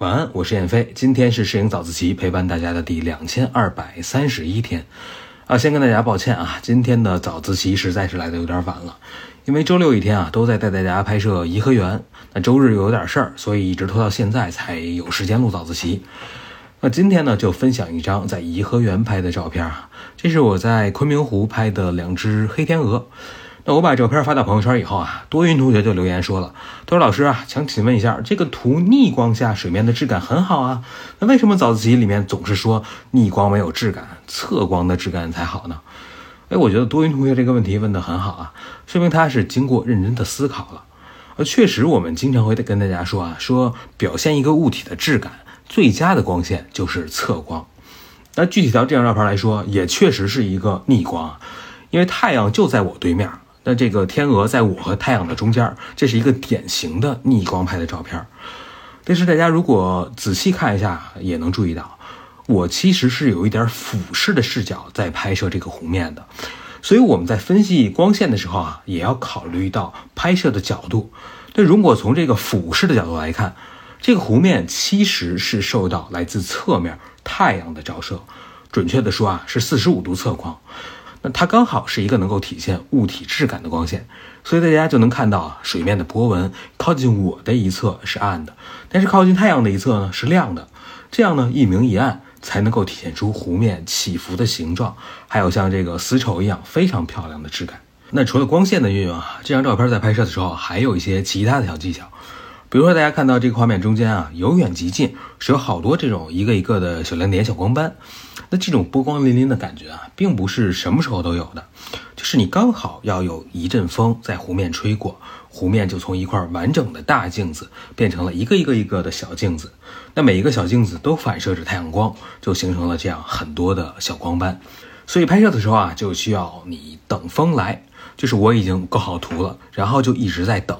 晚安，我是燕飞。今天是摄影早自习陪伴大家的第两千二百三十一天啊，先跟大家抱歉啊，今天的早自习实在是来的有点晚了，因为周六一天啊都在带大家拍摄颐和园，那周日又有点事儿，所以一直拖到现在才有时间录早自习。那今天呢，就分享一张在颐和园拍的照片啊，这是我在昆明湖拍的两只黑天鹅。那我把照片发到朋友圈以后啊，多云同学就留言说了，他说老师啊，想请问一下，这个图逆光下水面的质感很好啊，那为什么早自习里面总是说逆光没有质感，侧光的质感才好呢？哎，我觉得多云同学这个问题问得很好啊，说明他是经过认真的思考了。呃，确实，我们经常会跟大家说啊，说表现一个物体的质感，最佳的光线就是侧光。那具体到这张照片来说，也确实是一个逆光，因为太阳就在我对面。那这个天鹅在我和太阳的中间，这是一个典型的逆光拍的照片。但是大家如果仔细看一下，也能注意到，我其实是有一点俯视的视角在拍摄这个湖面的。所以我们在分析光线的时候啊，也要考虑到拍摄的角度。那如果从这个俯视的角度来看，这个湖面其实是受到来自侧面太阳的照射，准确的说啊，是四十五度侧光。那它刚好是一个能够体现物体质感的光线，所以大家就能看到啊，水面的波纹靠近我的一侧是暗的，但是靠近太阳的一侧呢是亮的，这样呢一明一暗才能够体现出湖面起伏的形状，还有像这个丝绸一样非常漂亮的质感。那除了光线的运用啊，这张照片在拍摄的时候还有一些其他的小技巧，比如说大家看到这个画面中间啊，由远及近是有好多这种一个一个的小亮点、小光斑。那这种波光粼粼的感觉啊，并不是什么时候都有的，就是你刚好要有一阵风在湖面吹过，湖面就从一块完整的大镜子变成了一个一个一个的小镜子，那每一个小镜子都反射着太阳光，就形成了这样很多的小光斑。所以拍摄的时候啊，就需要你等风来，就是我已经构好图了，然后就一直在等，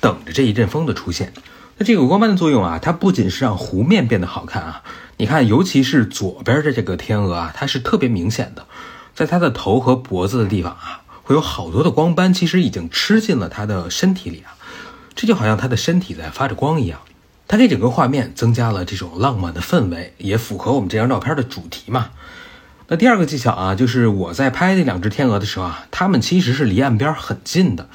等着这一阵风的出现。那这个光斑的作用啊，它不仅是让湖面变得好看啊。你看，尤其是左边的这个天鹅啊，它是特别明显的，在它的头和脖子的地方啊，会有好多的光斑，其实已经吃进了它的身体里啊，这就好像它的身体在发着光一样，它给整个画面增加了这种浪漫的氛围，也符合我们这张照片的主题嘛。那第二个技巧啊，就是我在拍这两只天鹅的时候啊，它们其实是离岸边很近的，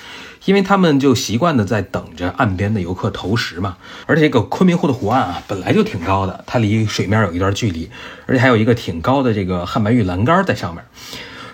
因为它们就习惯的在等着岸边的游客投食嘛。而且这个昆明湖的湖岸啊，本来就挺高的，它离水面有一段距离，而且还有一个挺高的这个汉白玉栏杆在上面。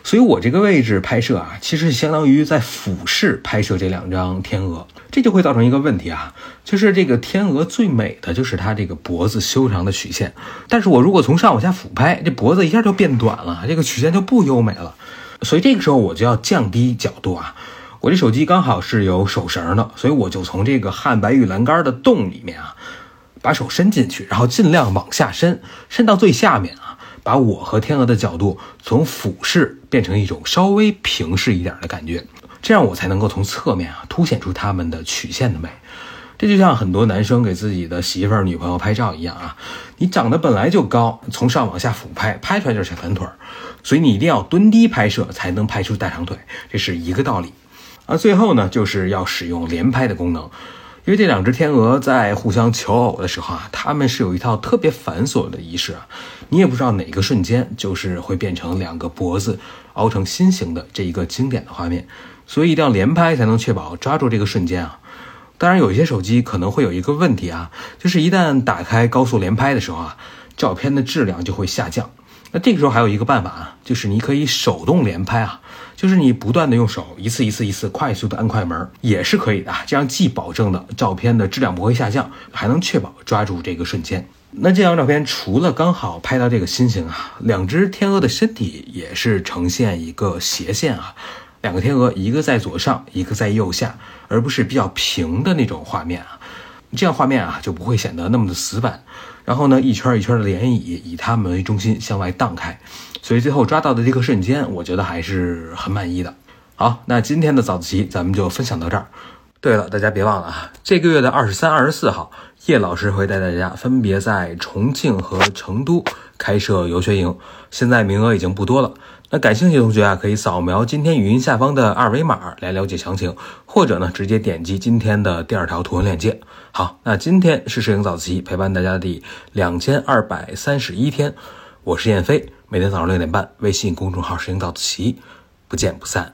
所以我这个位置拍摄啊，其实相当于在俯视拍摄这两张天鹅，这就会造成一个问题啊，就是这个天鹅最美的就是它这个脖子修长的曲线，但是我如果从上往下俯拍，这脖子一下就变短了，这个曲线就不优美了，所以这个时候我就要降低角度啊，我这手机刚好是有手绳的，所以我就从这个汉白玉栏杆的洞里面啊，把手伸进去，然后尽量往下伸，伸到最下面啊。把我和天鹅的角度从俯视变成一种稍微平视一点的感觉，这样我才能够从侧面啊凸显出它们的曲线的美。这就像很多男生给自己的媳妇儿、女朋友拍照一样啊，你长得本来就高，从上往下俯拍，拍出来就是小短腿儿，所以你一定要蹲低拍摄才能拍出大长腿，这是一个道理。而最后呢，就是要使用连拍的功能。因为这两只天鹅在互相求偶的时候啊，他们是有一套特别繁琐的仪式啊，你也不知道哪个瞬间就是会变成两个脖子凹成心形的这一个经典的画面，所以一定要连拍才能确保抓住这个瞬间啊。当然，有一些手机可能会有一个问题啊，就是一旦打开高速连拍的时候啊，照片的质量就会下降。那这个时候还有一个办法啊，就是你可以手动连拍啊。就是你不断的用手一次一次一次快速的按快门也是可以的，这样既保证了照片的质量不会下降，还能确保抓住这个瞬间。那这张照片除了刚好拍到这个心形啊，两只天鹅的身体也是呈现一个斜线啊，两个天鹅一个在左上，一个在右下，而不是比较平的那种画面啊，这样画面啊就不会显得那么的死板。然后呢，一圈一圈的涟漪以它们为中心向外荡开。所以最后抓到的这个瞬间，我觉得还是很满意的。好，那今天的早自习咱们就分享到这儿。对了，大家别忘了啊，这个月的二十三、二十四号，叶老师会带大家分别在重庆和成都开设游学营，现在名额已经不多了。那感兴趣的同学啊，可以扫描今天语音下方的二维码来了解详情，或者呢直接点击今天的第二条图文链接。好，那今天是摄影早自习陪伴大家的第两千二百三十一天，我是燕飞，每天早上六点半，微信公众号“摄影早自习”，不见不散。